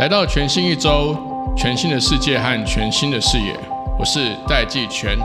来到全新一周，全新的世界和全新的视野，我是戴季全。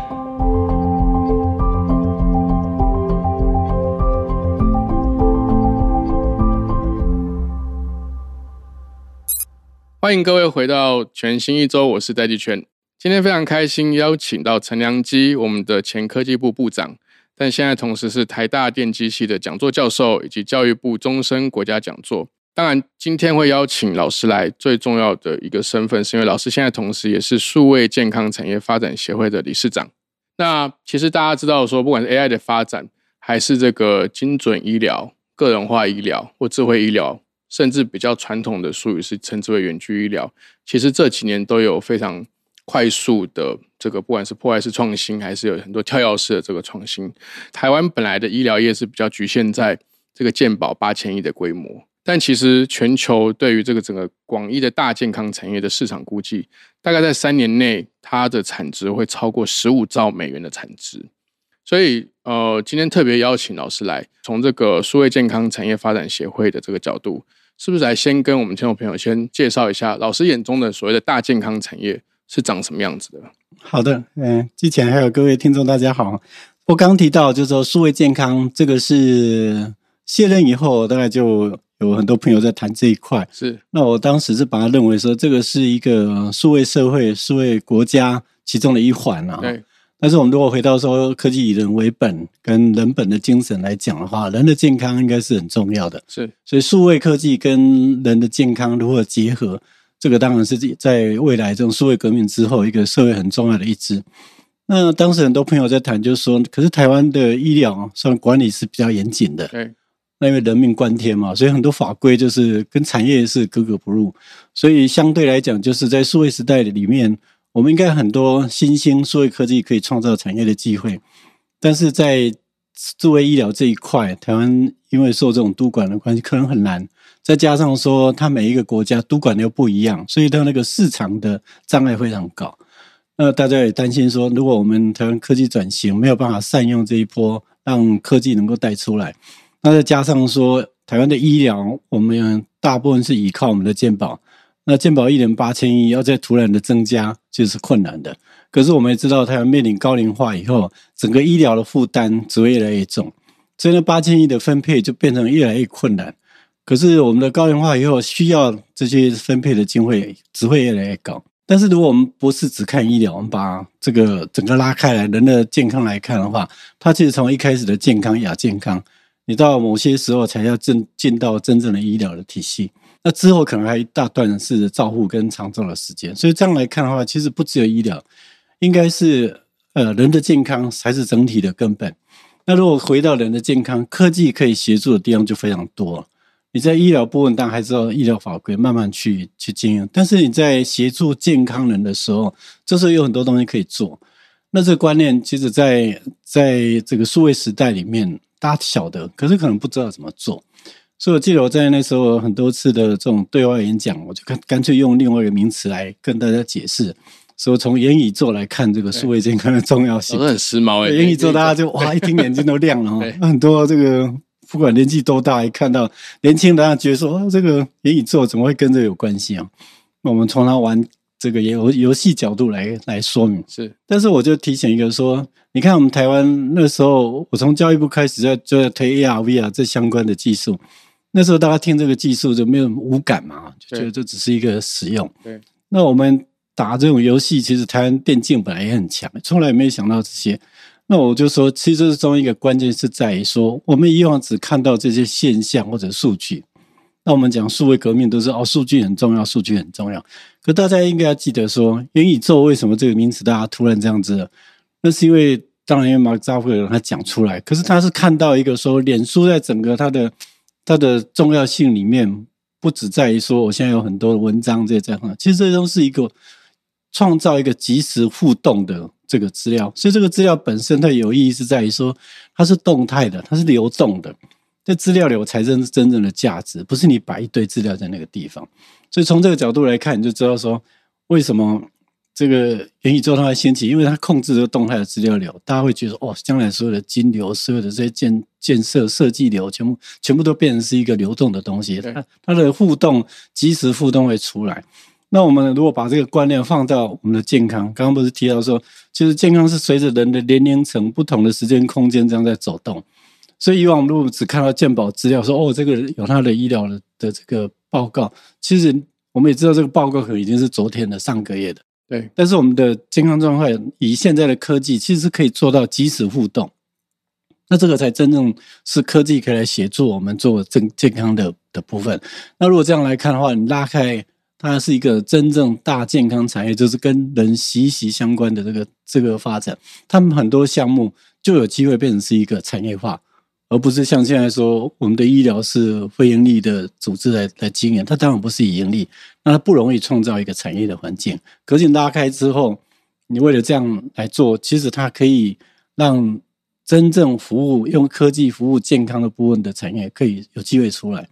欢迎各位回到全新一周，我是戴季全。今天非常开心邀请到陈良基，我们的前科技部部长，但现在同时是台大电机系的讲座教授，以及教育部终身国家讲座。当然，今天会邀请老师来，最重要的一个身份，是因为老师现在同时也是数位健康产业发展协会的理事长。那其实大家知道说，不管是 AI 的发展，还是这个精准医疗、个人化医疗或智慧医疗。甚至比较传统的术语是称之为远距医疗。其实这几年都有非常快速的这个，不管是破坏式创新，还是有很多跳跃式的这个创新。台湾本来的医疗业是比较局限在这个健保八千亿的规模，但其实全球对于这个整个广义的大健康产业的市场估计，大概在三年内它的产值会超过十五兆美元的产值。所以，呃，今天特别邀请老师来，从这个数位健康产业发展协会的这个角度。是不是来先跟我们听众朋友先介绍一下老师眼中的所谓的大健康产业是长什么样子的？好的，嗯，之前还有各位听众大家好，我刚提到就是说数位健康这个是卸任以后，大概就有很多朋友在谈这一块。是，那我当时是把它认为说这个是一个数位社会、数位国家其中的一环啊。对。但是我们如果回到说科技以人为本跟人本的精神来讲的话，人的健康应该是很重要的。是，所以数位科技跟人的健康如何结合，这个当然是在未来这种数位革命之后一个社会很重要的一支。那当时很多朋友在谈，就是说，可是台湾的医疗算管理是比较严谨的。对，那因为人命关天嘛，所以很多法规就是跟产业是格格不入。所以相对来讲，就是在数位时代的里面。我们应该很多新兴数位科技可以创造产业的机会，但是在智慧医疗这一块，台湾因为受这种督管的关系，可能很难。再加上说，它每一个国家督管又不一样，所以它那个市场的障碍非常高。那大家也担心说，如果我们台湾科技转型没有办法善用这一波，让科技能够带出来，那再加上说，台湾的医疗，我们大部分是依靠我们的健保。那健保一年八千亿，要再突然的增加，就是困难的。可是我们也知道，台湾面临高龄化以后，整个医疗的负担只会越来越重，所以那八千亿的分配就变成越来越困难。可是我们的高龄化以后，需要这些分配的经费只会越来越高。但是如果我们不是只看医疗，我们把这个整个拉开来，人的健康来看的话，它其实从一开始的健康亚健康，你到某些时候才要进进到真正的医疗的体系。那之后可能还一大段是照护跟长照的时间，所以这样来看的话，其实不只有医疗，应该是呃人的健康才是整体的根本。那如果回到人的健康，科技可以协助的地方就非常多。你在医疗部分，当然还是要医疗法规慢慢去去经营，但是你在协助健康人的时候，这时候有很多东西可以做。那这个观念，其实在在这个数位时代里面，大家晓得，可是可能不知道怎么做。所以我记得我在那时候很多次的这种对外演讲，我就干干脆用另外一个名词来跟大家解释，说从言语做来看这个数位健康的重要性。都 很时髦哎，元宇宙大家就哇一听眼睛都亮了哈。很多这个不管年纪多大，一看到年轻人觉得说哦，这个元宇宙怎么会跟这有关系啊？那我们从他玩这个游游戏角度来来说明是。但是我就提醒一个说，你看我们台湾那时候，我从教育部开始在就在推 AR、VR 这相关的技术。那时候大家听这个技术就没有无感嘛，就觉得这只是一个使用。对，那我们打这种游戏，其实台湾电竞本来也很强，从来没有想到这些。那我就说，其实这中一个关键是在于说，我们以往只看到这些现象或者数据。那我们讲数位革命都是哦，数据很重要，数据很重要。可大家应该要记得说，元宇宙为什么这个名词大家突然这样子？那是因为当然因为马克扎克尔他讲出来，可是他是看到一个说，脸书在整个它的。它的重要性里面不只在于说，我现在有很多文章在这样，其实这都是一个创造一个即时互动的这个资料。所以这个资料本身它有意义是在于说，它是动态的，它是流动的。这资料流才真真正的价值，不是你摆一堆资料在那个地方。所以从这个角度来看，你就知道说，为什么这个元宇宙它会兴起，因为它控制这个动态的资料流，大家会觉得哦，将来所有的金流、所有的这些建建设设计流，全部全部都变成是一个流动的东西，它它的互动即时互动会出来。那我们如果把这个观念放到我们的健康，刚刚不是提到说，其实健康是随着人的年龄层不同的时间空间这样在走动，所以以往如果只看到健保资料说哦，这个有他的医疗的的这个报告，其实我们也知道这个报告可能已经是昨天的、上个月的。对，但是我们的健康状况以现在的科技，其实是可以做到即时互动。那这个才真正是科技可以来协助我们做正健康的的部分。那如果这样来看的话，你拉开它是一个真正大健康产业，就是跟人息息相关的这个这个发展，他们很多项目就有机会变成是一个产业化。而不是像现在说，我们的医疗是非盈利的组织来来经营，它当然不是以盈利，那它不容易创造一个产业的环境。可是拉开之后，你为了这样来做，其实它可以让真正服务用科技服务健康的部分的产业可以有机会出来。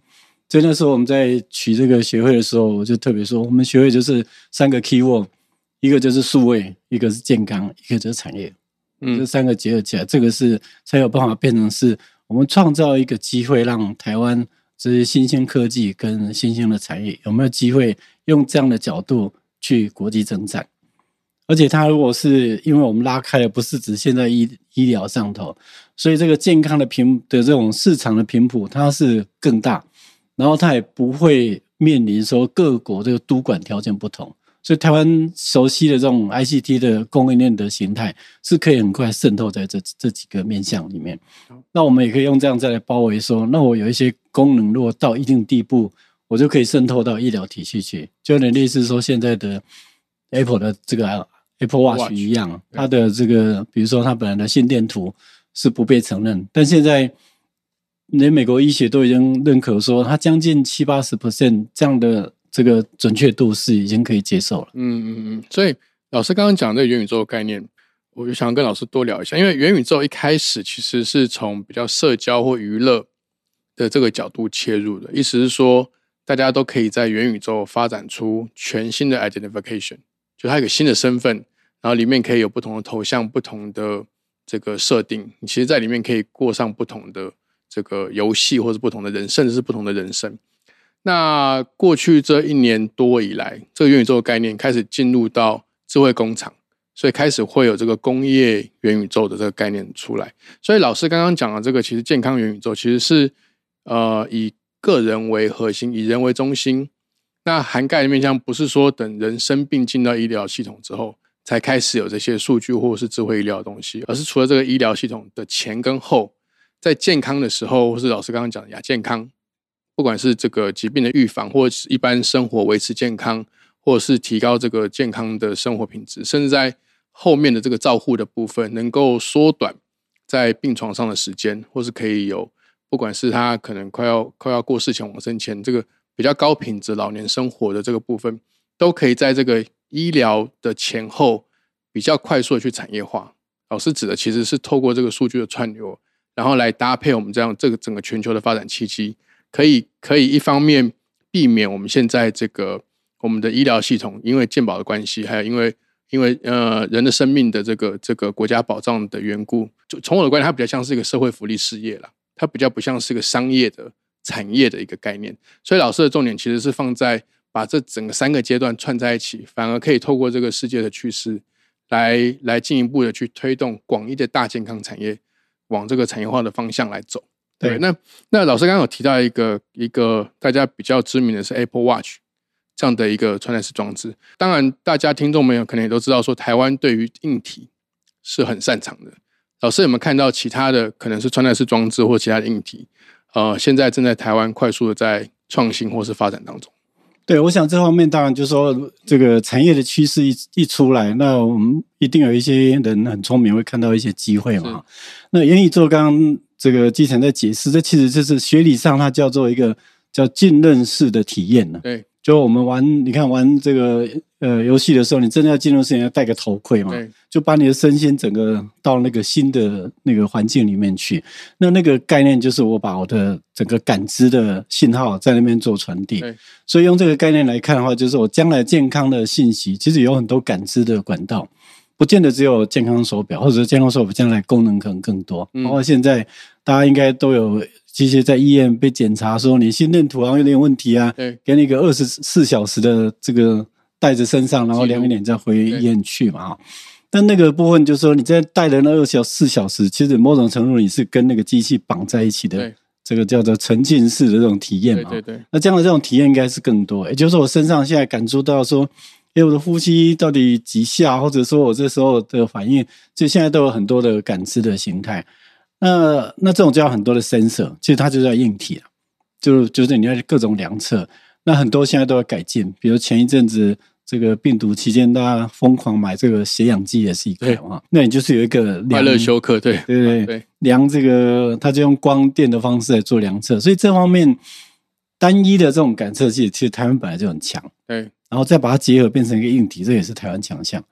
所以那时候我们在取这个协会的时候，我就特别说，我们协会就是三个 key word，一个就是数位，一个是健康，一个就是产业。嗯，这三个结合起来，这个是才有办法变成是。我们创造一个机会，让台湾这些新兴科技跟新兴的产业有没有机会用这样的角度去国际征战？而且，它如果是因为我们拉开了，不是指现在医医疗上头，所以这个健康的频的这种市场的频谱，它是更大，然后它也不会面临说各国这个督管条件不同。所以台湾熟悉的这种 ICT 的供应链的形态，是可以很快渗透在这这几个面向里面。那我们也可以用这样再来包围说，那我有一些功能，如果到一定地步，我就可以渗透到医疗体系去，就有点类似说现在的 Apple 的这个 Apple Watch 一样，它的这个比如说它本来的心电图是不被承认，但现在连美国医学都已经认可说，它将近七八十 percent 这样的。这个准确度是已经可以接受了。嗯嗯嗯，所以老师刚刚讲的元宇宙概念，我就想跟老师多聊一下。因为元宇宙一开始其实是从比较社交或娱乐的这个角度切入的，意思是说大家都可以在元宇宙发展出全新的 identification，就它有个新的身份，然后里面可以有不同的头像、不同的这个设定。你其实在里面可以过上不同的这个游戏，或者不同的人，甚至是不同的人生。那过去这一年多以来，这个元宇宙的概念开始进入到智慧工厂，所以开始会有这个工业元宇宙的这个概念出来。所以老师刚刚讲的这个，其实健康元宇宙其实是呃以个人为核心，以人为中心。那涵盖的面向不是说等人生病进到医疗系统之后，才开始有这些数据或者是智慧医疗的东西，而是除了这个医疗系统的前跟后，在健康的时候，或是老师刚刚讲的亚健康。不管是这个疾病的预防，或是一般生活维持健康，或者是提高这个健康的生活品质，甚至在后面的这个照护的部分，能够缩短在病床上的时间，或是可以有，不管是他可能快要快要过世前、往生前，这个比较高品质老年生活的这个部分，都可以在这个医疗的前后比较快速的去产业化。老师指的其实是透过这个数据的串流，然后来搭配我们这样这个整个全球的发展契机。可以可以一方面避免我们现在这个我们的医疗系统因为健保的关系，还有因为因为呃人的生命的这个这个国家保障的缘故，就从我的观点，它比较像是一个社会福利事业了，它比较不像是一个商业的产业的一个概念。所以老师的重点其实是放在把这整个三个阶段串在一起，反而可以透过这个世界的趋势来来进一步的去推动广义的大健康产业往这个产业化的方向来走。对，那那老师刚刚有提到一个一个大家比较知名的是 Apple Watch 这样的一个穿戴式装置。当然，大家听众们有可能也都知道，说台湾对于硬体是很擅长的。老师有没有看到其他的可能是穿戴式装置或其他的硬体？呃，现在正在台湾快速的在创新或是发展当中。对，我想这方面当然就是说，这个产业的趋势一一出来，那我们一定有一些人很聪明，会看到一些机会嘛。那元宇宙刚。这个基层在解释，这其实就是学理上它叫做一个叫浸润式的体验呢。对，就我们玩，你看玩这个呃游戏的时候，你真的要进入世界，要戴个头盔嘛，对就把你的身心整个到那个新的那个环境里面去。那那个概念就是我把我的整个感知的信号在那边做传递对。所以用这个概念来看的话，就是我将来健康的信息，其实有很多感知的管道。不见得只有健康手表，或者是健康手表将来功能可能更多。嗯包括现在大家应该都有这些在医院被检查说你心电图好像有点问题啊，对给你一个二十四小时的这个带着身上，然后量一量再回医院去嘛哈。但那个部分就是说你在带的那二小四小时，其实某种程度你是跟那个机器绑在一起的对，这个叫做沉浸式的这种体验嘛。对对对，那这样的这种体验应该是更多，也就是说我身上现在感受到说，哎，我的呼吸到底几下，或者说我这时候的反应，就现在都有很多的感知的形态。那那这种就要很多的 sensor，其实它就叫硬体了，就就是你要各种量测。那很多现在都要改进，比如前一阵子这个病毒期间，大家疯狂买这个血氧机也是一个对啊。那你就是有一个快量乐休克，对对对对量这个，它就用光电的方式来做量测，所以这方面单一的这种感测器，其实台湾本来就很强，对然后再把它结合变成一个硬体，这也是台湾强项。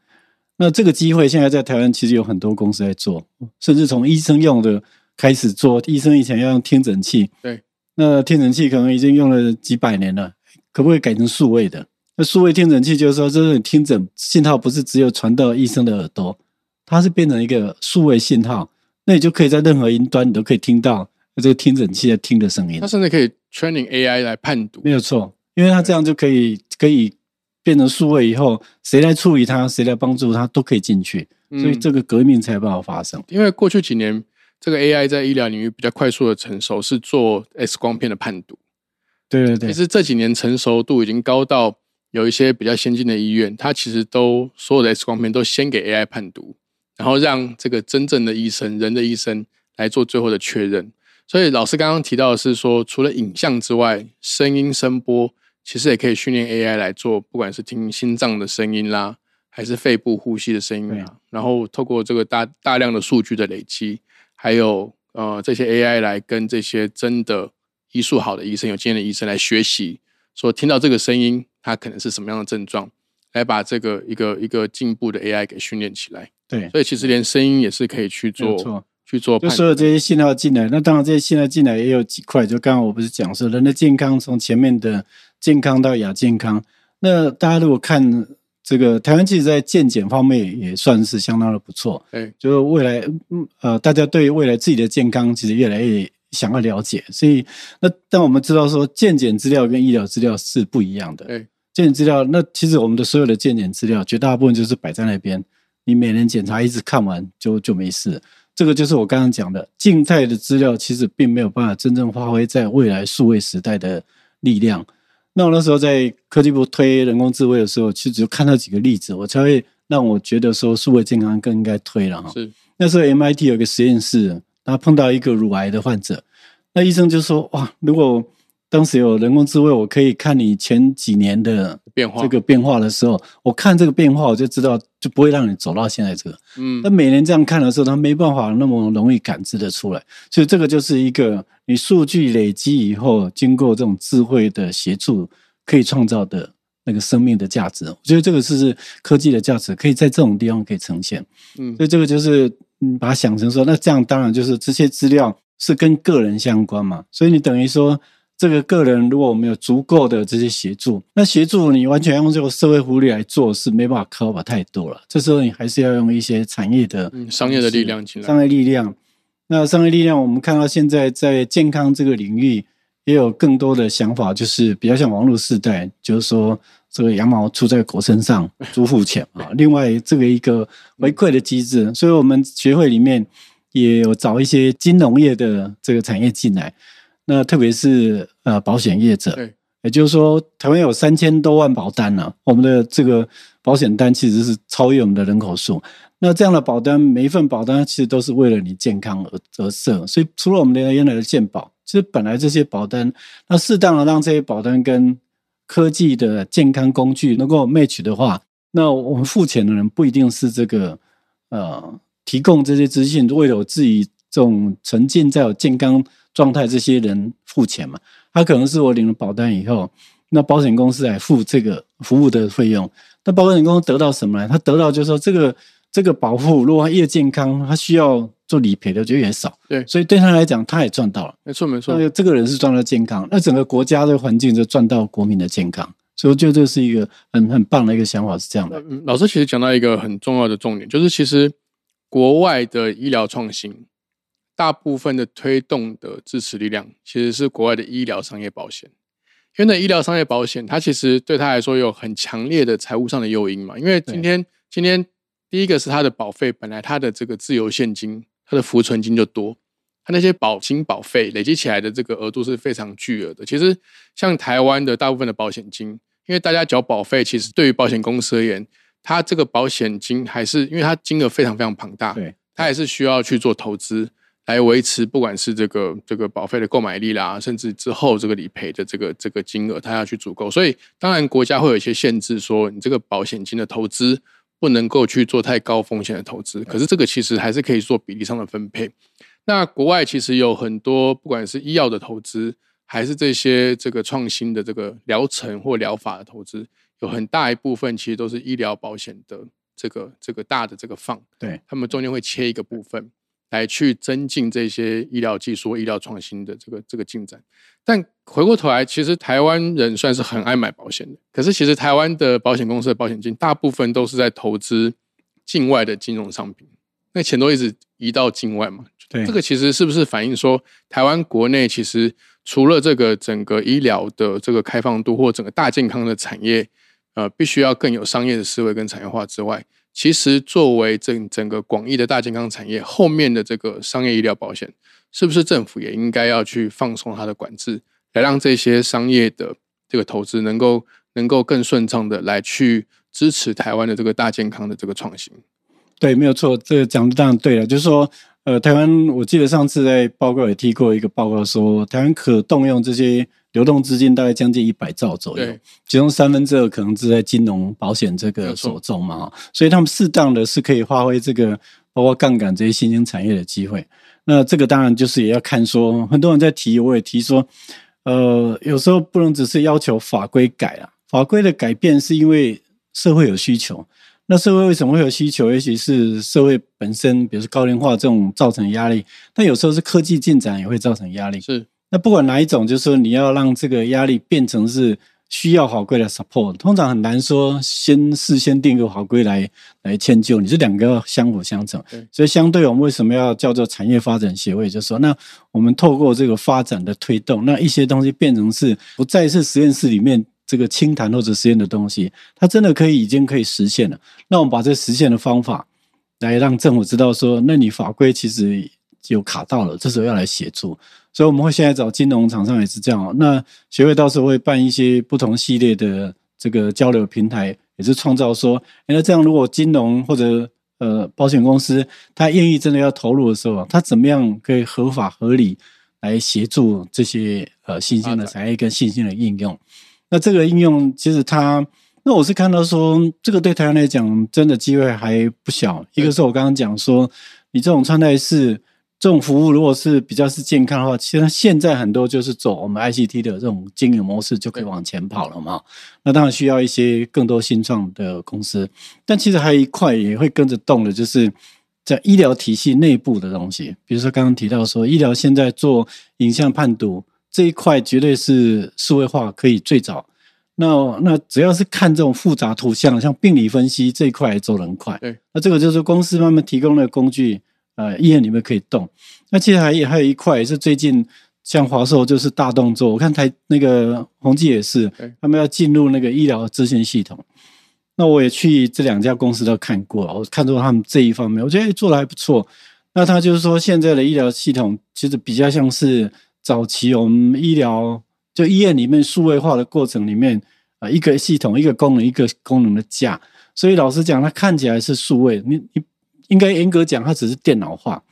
那这个机会现在在台湾其实有很多公司在做，甚至从医生用的开始做，医生以前要用听诊器，对，那听诊器可能已经用了几百年了，可不可以改成数位的？那数位听诊器就是说，这是听诊信号不是只有传到医生的耳朵，它是变成一个数位信号，那你就可以在任何云端你都可以听到这个听诊器在听的声音它，甚至可以 training AI 来判读没，有错，因为它这样就可以可以变成数位以后，谁来处理它，谁来帮助它，都可以进去，所以嗯这个革命才有办法发生。因为过去几年这个 AI 在医疗领域比较快速的成熟，是做 X 光片的判读。对对对其，实这几年成熟度已经高到有一些比较先进的医院，它其实都所有的 X 光片都先给 AI 判读，然后让这个真正的医生、人的医生来做最后的确认。所以老师刚刚提到的是说，除了影像之外，声音、声波其实也可以训练 AI 来做，不管是听心脏的声音啦，还是肺部呼吸的声音对啦，然后透过这个大大量的数据的累积，还有呃这些 AI 来跟这些真的医术好的医生、有经验的医生来学习，说听到这个声音，它可能是什么样的症状，来把这个一个一个进步的 AI 给训练起来。对，所以其实连声音也是可以去做。去做就所有这些信号进来，那当然这些信号进来也有几块，就刚刚我不是讲说人的健康从前面的健康到亚健康，那大家如果看这个台湾，其实在健检方面也算是相当的不错，哎。就是未来嗯呃，大家对未来自己的健康其实越来越想要了解，所以那但我们知道说健检资料跟医疗资料是不一样的，哎。健检资料，那其实我们的所有的健检资料，绝大部分就是摆在那边，你每年检查一次看完就就没事。这个就是我刚刚讲的，静态的资料其实并没有办法真正发挥在未来数位时代的力量。那我那时候在科技部推人工智慧的时候，其实只有看到几个例子，我才会让我觉得说数位健康更应该推了哈。是那时候 MIT 有个实验室，他碰到一个乳癌的患者，那医生就说：哇，如果当时有人工智慧，我可以看你前几年的变化这个变化的时候，我看这个变化，我就知道就不会让你走到现在这个。嗯那每年这样看的时候，他没办法那么容易感知得出来，所以这个就是一个你数据累积以后，经过这种智慧的协助，可以创造的那个生命的价值。我觉得这个是科技的价值，可以在这种地方可以呈现。嗯所以这个就是你，把它想成说，那这样当然就是这些资料是跟个人相关嘛，所以你等于说。这个个人如果我们有足够的这些协助，那协助你完全用这个社会福利来做是没办法 cover 太多了。这时候你还是要用一些产业的、嗯商业的力量进来商业力量。那商业力量，我们看到现在在健康这个领域也有更多的想法，就是比较像网络时代，就是说这个羊毛出在狗身上，猪付钱啊。另外，这个一个回馈的机制，所以我们学会里面也有找一些金融业的这个产业进来。那特别是呃保险业者，对也就是说，台湾有三千多万保单呢、我们的这个保险单其实是超越我们的人口数。那这样的保单，每一份保单其实都是为了你健康而而设。所以，除了我们的原来的健保，其实本来这些保单，那适当的让这些保单跟科技的健康工具能够 match 的话，那我们付钱的人不一定是这个呃提供这些资讯，为了我自己这种沉浸在有健康状态这些人付钱嘛。他可能是我领了保单以后，那保险公司来付这个服务的费用。那保险公司得到什么呢？他得到就是说，这个这个保护，如果他越健康，他需要做理赔的就越少。对，所以对他来讲，他也赚到了。没错没错，那这个人是赚到健康，那整个国家的环境就赚到国民的健康。所以我觉得这是一个很很棒的一个想法，是这样的。嗯老师其实讲到一个很重要的重点，就是其实国外的医疗创新，大部分的推动的支持力量其实是国外的医疗商业保险。因为那医疗商业保险，它其实对他来说有很强烈的财务上的诱因嘛。因为今天今天第一个是它的保费，本来它的这个自由现金、它的浮存金就多，它那些保金保费累积起来的这个额度是非常巨额的。其实像台湾的大部分的保险金，因为大家缴保费，其实对于保险公司而言，它这个保险金还是因为它金额非常非常庞大，对，它还是需要去做投资。来维持，不管是这个这个保费的购买力啦，甚至之后这个理赔的这个这个金额，它要去足够。所以，当然国家会有一些限制，说你这个保险金的投资不能够去做太高风险的投资。可是，这个其实还是可以做比例上的分配。那国外其实有很多，不管是医药的投资，还是这些这个创新的这个疗程或疗法的投资，有很大一部分其实都是医疗保险的这个这个大的这个放，对他们中间会切一个部分。来去增进这些医疗技术、医疗创新的这个这个进展，但回过头来，其实台湾人算是很爱买保险的。可是，其实台湾的保险公司的保险金，大部分都是在投资境外的金融商品，那钱都一直移到境外嘛。对，这个其实是不是反映说，台湾国内其实除了这个整个医疗的这个开放度，或整个大健康的产业，呃，必须要更有商业的思维跟产业化之外？其实，作为整整个广义的大健康产业后面的这个商业医疗保险，是不是政府也应该要去放松它的管制，来让这些商业的这个投资能够能够更顺畅的来去支持台湾的这个大健康的这个创新？对，没有错，这个讲的当然对了，就是说，呃，台湾我记得上次在报告也提过一个报告，说台湾可动用这些。流动资金大概将近一百兆左右，其中三分之二可能是在金融保险这个所中嘛，所以他们适当的是可以发挥这个包括杠杆这些新兴产业的机会。那这个当然就是也要看说，很多人在提，我也提说，呃，有时候不能只是要求法规改啊，法规的改变是因为社会有需求。那社会为什么会有需求？也许是社会本身，比如说高龄化这种造成压力，但有时候是科技进展也会造成压力。是。那不管哪一种，就是说你要让这个压力变成是需要法规的 support，通常很难说先事先定个法规来来迁就，你这两个相辅相成。所以相对我们为什么要叫做产业发展协会，就是说那我们透过这个发展的推动，那一些东西变成是不再是实验室里面这个清谈或者实验的东西，它真的可以已经可以实现了。那我们把这实现的方法来让政府知道说，那你法规其实有卡到了，这时候要来协助。所以我们会现在找金融厂商也是这样。那协会到时候会办一些不同系列的这个交流平台，也是创造说，那这样如果金融或者呃保险公司他愿意真的要投入的时候，他怎么样可以合法合理来协助这些呃新兴的产业跟新兴的应用？那这个应用其实它，那我是看到说，这个对台湾来讲真的机会还不小。一个是我刚刚讲说，你这种穿戴式。这种服务如果是比较是健康的话，其实现在很多就是走我们 ICT 的这种经营模式就可以往前跑了嘛。那当然需要一些更多新创的公司，但其实还有一块也会跟着动的，就是在医疗体系内部的东西。比如说刚刚提到说，医疗现在做影像判读这一块，绝对是数位化可以最早。那那只要是看这种复杂图像，像病理分析这一块走得很快。对，那这个就是公司慢慢提供的工具。呃，医院里面可以动。那其实还还有一块是最近像华硕就是大动作，我看台那个宏基也是，他们要进入那个医疗资讯系统。那我也去这两家公司都看过，我看中他们这一方面，我觉得做的还不错。那他就是说，现在的医疗系统其实比较像是早期我们医疗就医院里面数位化的过程里面啊，一个系统一个功能一个功能的架。所以老实讲，它看起来是数位，你你。应该严格讲，它只是电脑化，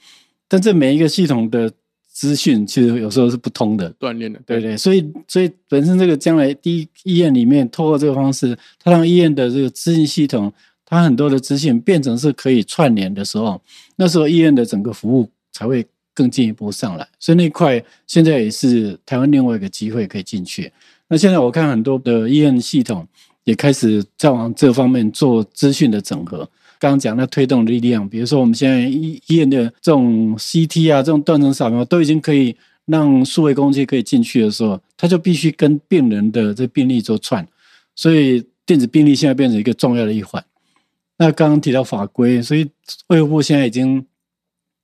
但这每一个系统的资讯其实有时候是不通的，锻炼的，对对，所以所以本身这个将来第一医院里面透过这个方式，它让医院的这个资讯系统，它很多的资讯变成是可以串联的时候，那时候医院的整个服务才会更进一步上来。所以那块现在也是台湾另外一个机会可以进去。那现在我看很多的医院系统也开始在往这方面做资讯的整合。刚刚讲那推动力量，比如说我们现在医医院的这种 CT 啊，这种断层扫描都已经可以让数位工具可以进去的时候，它就必须跟病人的这病历做串，所以电子病历现在变成一个重要的一环。那刚刚提到法规，所以卫生部现在已经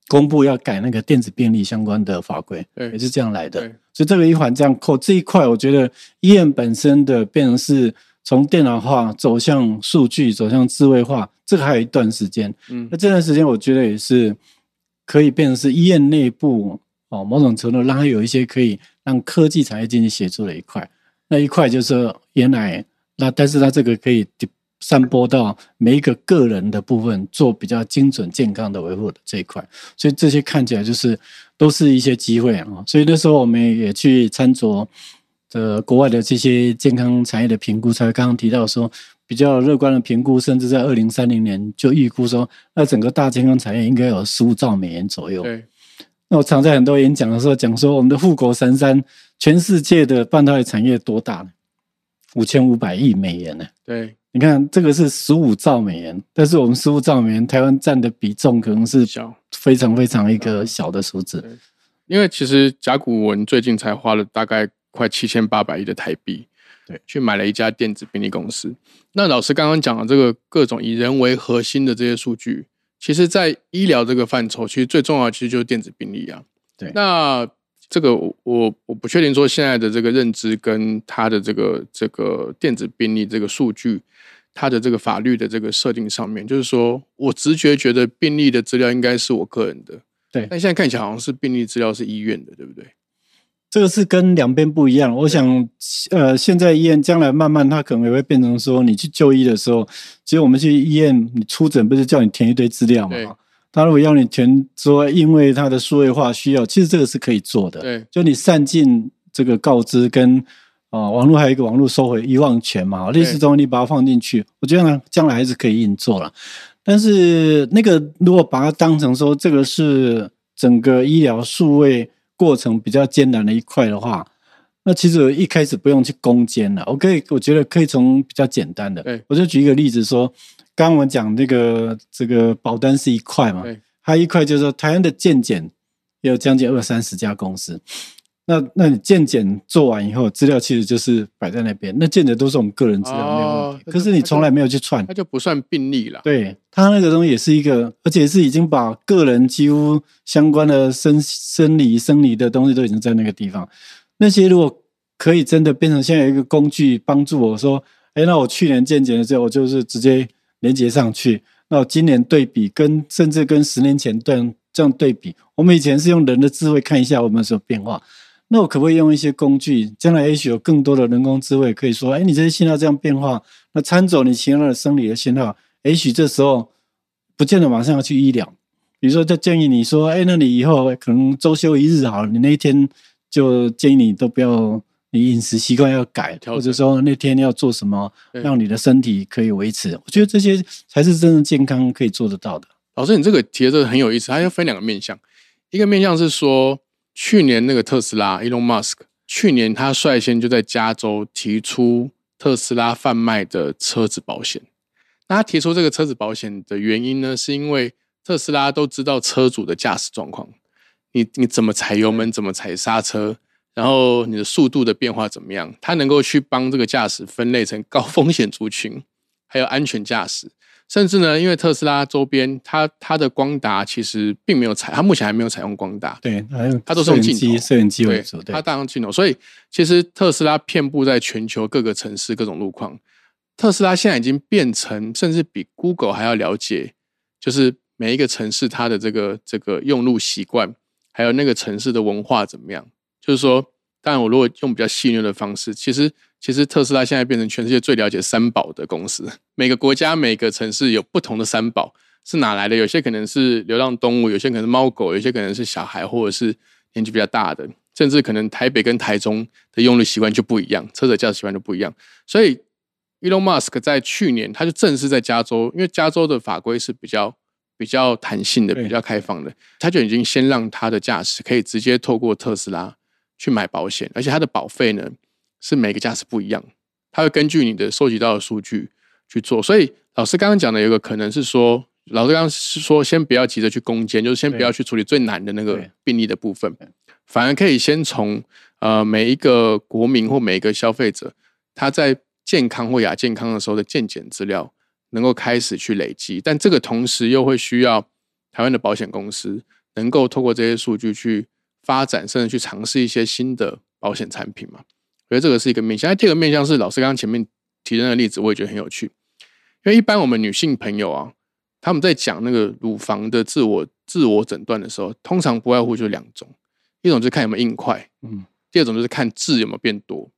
公布要改那个电子病历相关的法规，也是这样来的。所以这个一环这样扣这一块，我觉得医院本身的变成是从电脑化走向数据，走向智慧化，这个还有一段时间。嗯那这段时间，我觉得也是可以变成是医院内部哦，某种程度让它有一些可以让科技产业进行协助的一块。那一块就是原来那，但是它这个可以散播到每一个个人的部分，做比较精准健康的维护的这一块。所以这些看起来就是都是一些机会啊。所以那时候我们也去参酌的国外的这些健康产业的评估，才刚刚提到说比较乐观的评估，甚至在二零三零年就预估说，那整个大健康产业应该有十五兆美元左右。对，那我常在很多演讲的时候讲说，我们的富国三山，全世界的半导体产业多大呢？五千五百亿美元呢？对，你看这个是十五兆美元，但是我们十五兆美元，台湾占的比重可能是小。非常非常一个小的数字。因为其实甲骨文最近才花了大概快七千八百亿的台币，对，去买了一家电子病历公司。那老师刚刚讲的这个各种以人为核心的这些数据，其实在医疗这个范畴，其实最重要的其实就是电子病历啊。对那这个我我我不确定说现在的这个认知跟它的这个这个电子病历这个数据。它的这个法律的这个设定上面，就是说我直觉觉得病历的资料应该是我个人的，对但现在看起来好像是病历资料是医院的，对不对？这个是跟两边不一样。我想，呃，现在医院将来慢慢它可能也会变成说，你去就医的时候，其实我们去医院，你出诊不是叫你填一堆资料对嘛？他如果要你填说，因为它的数位化需要，其实这个是可以做的。对就你散尽这个告知跟啊、网络还有一个网络收回遗忘权嘛，类似这种你把它放进去，我觉得呢将来还是可以运作了。但是那个如果把它当成说这个是整个医疗数位过程比较艰难的一块的话，那其实一开始不用去攻坚了。我可以，我觉得可以从比较简单的，我就举一个例子说，刚刚我们讲那个这个保单是一块嘛，还有一块就是说台湾的健检也有将近二三十家公司。那那你健检做完以后，资料其实就是摆在那边，那健检都是我们个人资料，没有问哦题。可是你从来没有去串它，就不算病例了。对他那个东西也是一个，而且是已经把个人几乎相关的生生理、生理的东西都已经在那个地方。那些如果可以真的变成现在有一个工具帮助我说，哎，那我去年健检的时候，我就是直接连接上去。那我今年对比跟甚至跟十年前这样这样对比，我们以前是用人的智慧看一下我们什么变化。那我可不可以用一些工具？将来也许有更多的人工智慧可以说，哎，你这些信号这样变化，那参走你其他的生理的信号，也许这时候不见得马上要去医疗。比如说，就建议你说，哎，那你以后可能周休一日好了，你那一天就建议你都不要，你饮食习惯要改，或者说那天要做什么，让你的身体可以维持。我觉得这些才是真正健康可以做得到的。老师，你这个提的这个很有意思，它要分两个面向，一个面向是说，去年那个特斯拉 Elon Musk，去年他率先就在加州提出特斯拉贩卖的车子保险。那他提出这个车子保险的原因呢，是因为特斯拉都知道车主的驾驶状况，你你怎么踩油门，怎么踩刹车，然后你的速度的变化怎么样，它能够去帮这个驾驶分类成高风险族群，还有安全驾驶。甚至呢，因为特斯拉周边，它它的光达其实并没有采，它目前还没有采用光达，对，它都是用镜头摄影机为对主。，对它，大量镜头，所以其实特斯拉遍布在全球各个城市、各种路况。特斯拉现在已经变成，甚至比 Google 还要了解，就是每一个城市它的这个这个用路习惯，还有那个城市的文化怎么样。就是说，当然我如果用比较戏谑的方式，其实其实特斯拉现在变成全世界最了解三宝的公司。每个国家、每个城市有不同的三宝，是哪来的？有些可能是流浪动物，有些可能是猫狗，有些可能是小孩，或者是年纪比较大的，甚至可能台北跟台中的用路习惯就不一样，车子驾驶习惯就不一样。所以，Elon Musk 在去年他就正式在加州，因为加州的法规是比较比较弹性的、比较开放的，他就已经先让他的驾驶可以直接透过特斯拉去买保险，而且他的保费呢是每个家是不一样，它会根据你的收集到的数据去做。所以老师刚刚讲的有一个可能是说，老师刚刚是说先不要急着去攻坚，就是先不要去处理最难的那个病例的部分，反而可以先从呃每一个国民或每一个消费者他在健康或亚健康的时候的健检资料能够开始去累积，但这个同时又会需要台湾的保险公司能够透过这些数据去发展，甚至去尝试一些新的保险产品嘛。我觉得这个是一个面向。那第二个面向是老师刚刚前面提的那个例子，我也觉得很有趣。因为一般我们女性朋友啊，他们在讲那个乳房的自我自我诊断的时候，通常不外乎就两种，一种就是看有没有硬块，嗯，第二种就是看痣有没有变多。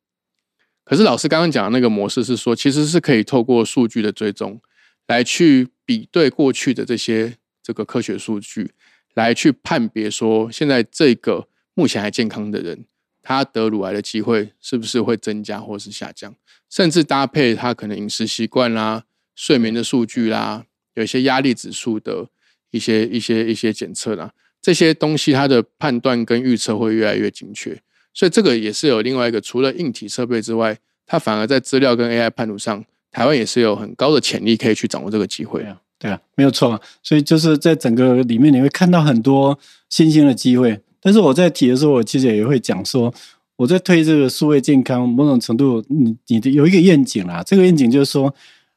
可是老师刚刚讲的那个模式是说，其实是可以透过数据的追踪来去比对过去的这些这个科学数据，来去判别说现在这个目前还健康的人，他得乳癌的机会是不是会增加或是下降，甚至搭配他可能饮食习惯啦、睡眠的数据啦，有一些压力指数的一些一些一些检测啦，这些东西它的判断跟预测会越来越精确。所以这个也是有另外一个，除了硬体设备之外，它反而在资料跟 AI 判读上，台湾也是有很高的潜力可以去掌握这个机会。啊，对啊，没有错啊。所以就是在整个里面，你会看到很多新兴的机会。但是我在提的时候，我其实也会讲说，我在推这个数位健康，某种程度，你你的有一个愿景啦。这个愿景就是说，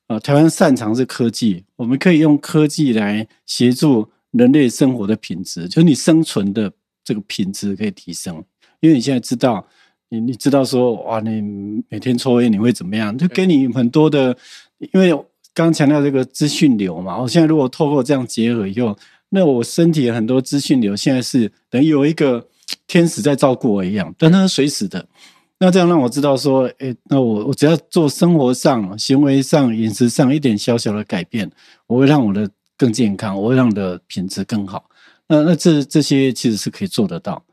呃，台湾擅长是科技，我们可以用科技来协助人类生活的品质，就是你生存的这个品质可以提升。因为你现在知道，你你知道说，哇，你每天抽烟你会怎么样？就给你很多的，因为刚强调这个资讯流嘛，我现在如果透过这样结合以后，那我身体很多资讯流现在是等于有一个天使在照顾我一样，但它是随时的。那这样让我知道说，诶，那我我只要做生活上、行为上、饮食上一点小小的改变，我会让我的更健康，我会让我的品质更好。那那这这些其实是可以做得到。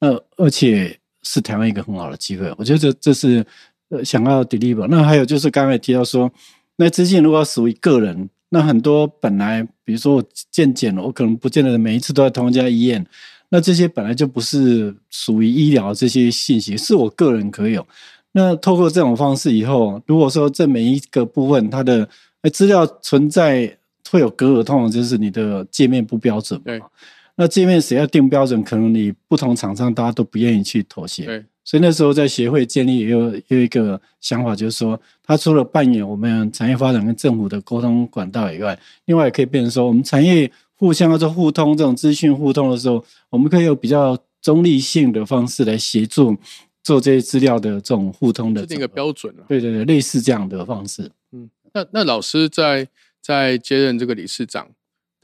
那而且是台湾一个很好的机会，我觉得这这是呃想要 deliver。那还有就是刚才提到说，那资讯如果属于个人，那很多本来比如说我健检了，我可能不见得每一次都在同一家医院，那这些本来就不是属于医疗这些信息，是我个人可有。那透过这种方式以后，如果说这每一个部分它的呃资料存在会有隔阂，通常就是你的界面不标准嘛。对那界面谁要定标准，可能你不同厂商大家都不愿意去妥协。对，所以那时候在协会建立也有有一个想法，就是说，它除了扮演我们产业发展跟政府的沟通管道以外，另外也可以变成说，我们产业互相要做互通，这种资讯互通的时候，我们可以有比较中立性的方式来协助做这些资料的这种互通的制定一个标准了。对对对，类似这样的方式。嗯那那老师在在接任这个理事长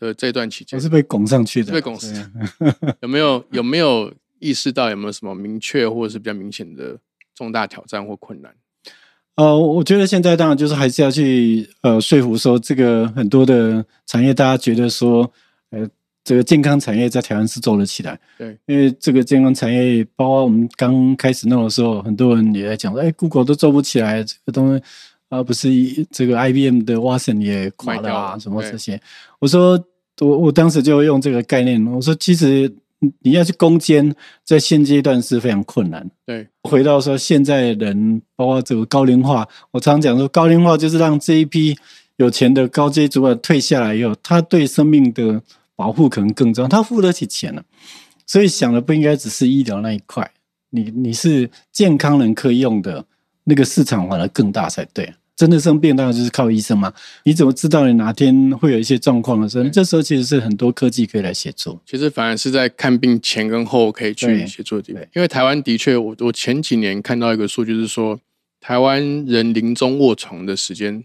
的这段期间我，是被拱上去的，是被拱上对啊 有没有有没有意识到有没有什么明确或者是比较明显的重大挑战或困难？呃，我觉得现在当然就是还是要去呃说服说，这个很多的产业，大家觉得说，呃，这个健康产业在台湾是做得起来。对，因为这个健康产业，包括我们刚开始弄的时候，很多人也在讲说，哎，Google 都做不起来，这个东西啊，不是这个 IBM 的 Watson 也垮了啊，什么这些。我说，我我当时就用这个概念，我说，其实你要去攻坚，在现阶段是非常困难。对，回到说，现在人包括这个高龄化，我常讲说，高龄化就是让这一批有钱的高阶主管退下来以后，他对生命的保护可能更重要，他付得起钱了，所以想的不应该只是医疗那一块，你你是健康人可以用的那个市场反而更大才对。真的生病当然就是靠医生嘛，你怎么知道你哪天会有一些状况的时候？对这时候其实是很多科技可以来协助。其实反而是在看病前跟后可以去对协助的地方。因为台湾的确，我我前几年看到一个数据是说，台湾人临终卧床的时间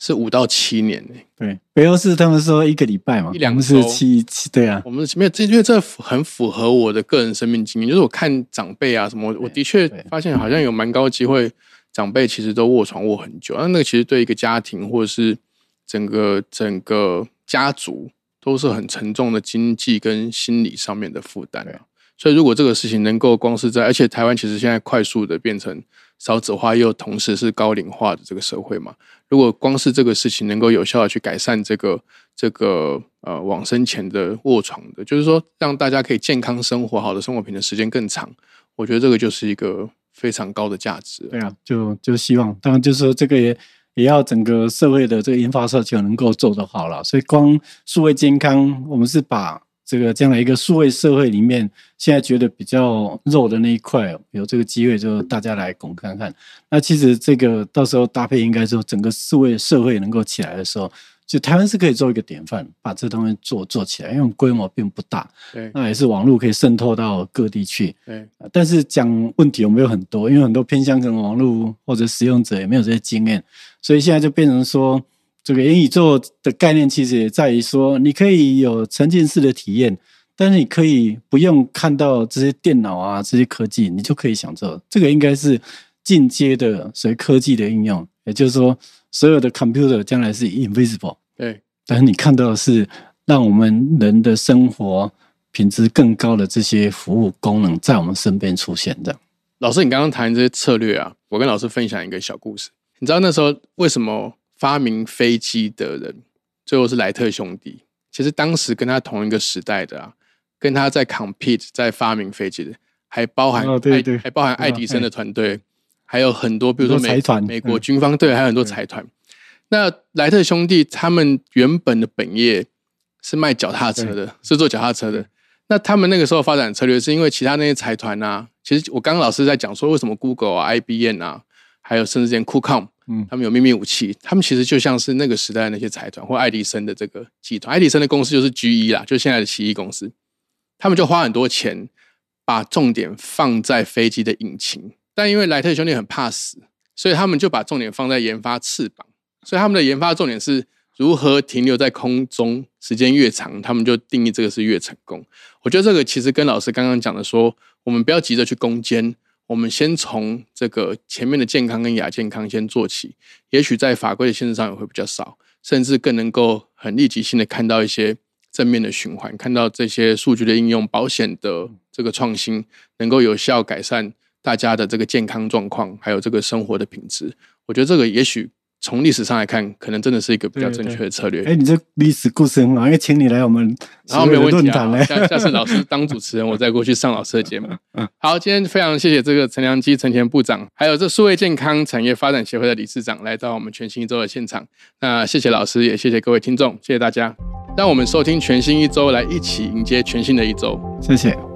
是五到七年呢。对，北欧是他们说一个礼拜嘛，一两我们是周七七，对啊，我们没有这，因为这很符合我的个人生命经验。就是我看长辈啊什么，我的确对发现好像有蛮高的机会，长辈其实都卧床卧很久。那那个其实对一个家庭或者是整个整个家族都是很沉重的经济跟心理上面的负担啊。所以如果这个事情能够光是在，而且台湾其实现在快速的变成少子化，又同时是高龄化的这个社会嘛，如果光是这个事情能够有效的去改善这个这个呃往生前的卧床的，就是说让大家可以健康生活、好的生活品的时间更长，我觉得这个就是一个非常高的价值。对啊，就就希望，当然就是说这个也也要整个社会的这个研发社就能够做得好了。所以光数位健康，我们是把这个这样的一个数位社会里面，现在觉得比较肉的那一块，有这个机会就大家来拱看看。那其实这个到时候搭配，应该说整个数位社会能够起来的时候。就台湾是可以做一个典范，把这东西做做起来，因为规模并不大，对，那也是网络可以渗透到各地去，对。但是讲问题有没有很多？因为很多偏向可能网络或者使用者也没有这些经验，所以现在就变成说，这个元宇宙的概念其实也在于说，你可以有沉浸式的体验，但是你可以不用看到这些电脑啊这些科技，你就可以享受。这个应该是进阶的所谓科技的应用，也就是说。所有的 computer 将来是 invisible，对，但是你看到的是让我们人的生活品质更高的这些服务功能在我们身边出现的。老师，你刚刚谈这些策略啊，我跟老师分享一个小故事。你知道那时候为什么发明飞机的人最后是莱特兄弟？其实当时跟他同一个时代的啊，跟他在 compete 在发明飞机的，还包含对对，还包含爱迪生的团队。还有很多，比如说美美国军方对，还有很多财团。那莱特兄弟他们原本的本业是卖脚踏车的，是做脚踏车的。那他们那个时候发展策略，是因为其他那些财团啊，其实我刚刚老师在讲说，为什么 Google 啊、IBM 啊，还有甚至连 Qualcomm，嗯，他们有秘密武器，他们其实就像是那个时代那些财团或爱迪生的这个集团。爱迪生的公司就是 GE 啦，就现在的奇异公司，他们就花很多钱把重点放在飞机的引擎。但因为莱特兄弟很怕死，所以他们就把重点放在研发翅膀。所以他们的研发重点是如何停留在空中时间越长，他们就定义这个是越成功。我觉得这个其实跟老师刚刚讲的说，我们不要急着去攻坚，我们先从这个前面的健康跟亚健康先做起。也许在法规的限制上也会比较少，甚至更能够很立即性的看到一些正面的循环，看到这些数据的应用、保险的这个创新，能够有效改善。大家的这个健康状况，还有这个生活的品质，我觉得这个也许从历史上来看，可能真的是一个比较正确的策略。哎，你这历史故事很好，因为请你来我们然后没有问题啊。下下次老师当主持人，我再过去上老师的节目。嗯，好，今天非常谢谢这个陈良基陈前部长，还有这数位健康产业发展协会的理事长来到我们全新一周的现场。那谢谢老师，也谢谢各位听众，谢谢大家，让我们收听全新一周，来一起迎接全新的一周。谢谢。